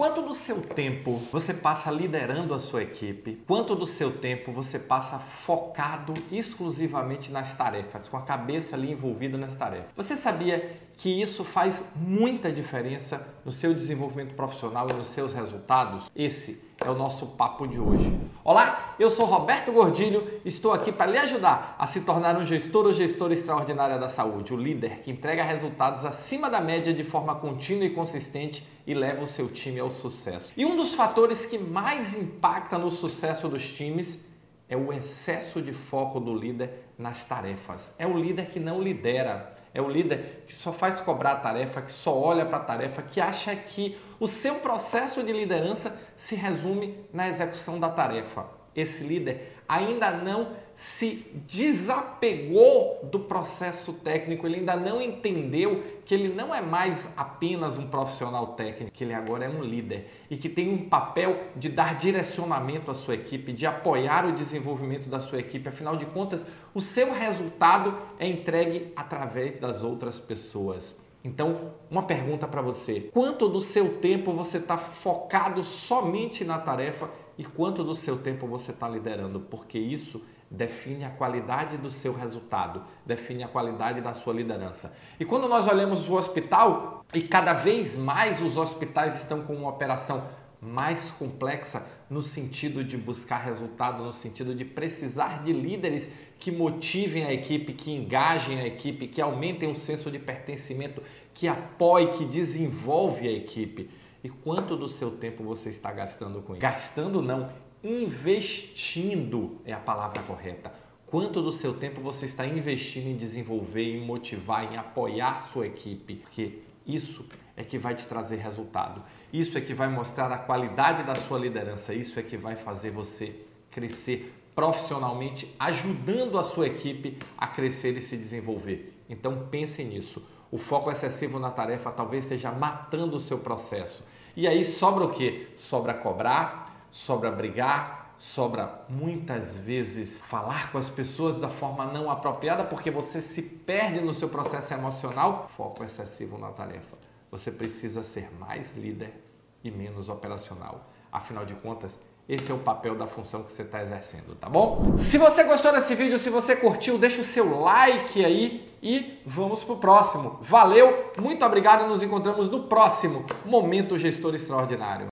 Quanto do seu tempo você passa liderando a sua equipe? Quanto do seu tempo você passa focado exclusivamente nas tarefas, com a cabeça ali envolvida nas tarefas? Você sabia que isso faz muita diferença no seu desenvolvimento profissional e nos seus resultados? Esse é o nosso papo de hoje. Olá, eu sou Roberto Gordilho, estou aqui para lhe ajudar a se tornar um gestor ou gestora extraordinária da saúde, o líder que entrega resultados acima da média de forma contínua e consistente e leva o seu time ao sucesso. E um dos fatores que mais impacta no sucesso dos times é o excesso de foco do líder nas tarefas. É o líder que não lidera, é o líder que só faz cobrar a tarefa, que só olha para a tarefa, que acha que o seu processo de liderança se resume na execução da tarefa. Esse líder ainda não se desapegou do processo técnico, ele ainda não entendeu que ele não é mais apenas um profissional técnico, ele agora é um líder e que tem um papel de dar direcionamento à sua equipe, de apoiar o desenvolvimento da sua equipe. Afinal de contas, o seu resultado é entregue através das outras pessoas. Então, uma pergunta para você: quanto do seu tempo você está focado somente na tarefa e quanto do seu tempo você está liderando? Porque isso define a qualidade do seu resultado, define a qualidade da sua liderança. E quando nós olhamos o hospital, e cada vez mais os hospitais estão com uma operação mais complexa no sentido de buscar resultado, no sentido de precisar de líderes que motivem a equipe, que engajem a equipe, que aumentem o senso de pertencimento, que apoie, que desenvolve a equipe. E quanto do seu tempo você está gastando com isso? Gastando não, investindo é a palavra correta. Quanto do seu tempo você está investindo em desenvolver, em motivar, em apoiar sua equipe? Porque isso é que vai te trazer resultado. Isso é que vai mostrar a qualidade da sua liderança. Isso é que vai fazer você crescer profissionalmente, ajudando a sua equipe a crescer e se desenvolver. Então pense nisso. O foco excessivo na tarefa talvez esteja matando o seu processo. E aí sobra o que? Sobra cobrar, sobra brigar, sobra muitas vezes falar com as pessoas da forma não apropriada porque você se perde no seu processo emocional. Foco excessivo na tarefa. Você precisa ser mais líder e menos operacional. Afinal de contas, esse é o papel da função que você está exercendo, tá bom? Se você gostou desse vídeo, se você curtiu, deixa o seu like aí e vamos pro próximo. Valeu, muito obrigado, nos encontramos no próximo Momento Gestor Extraordinário.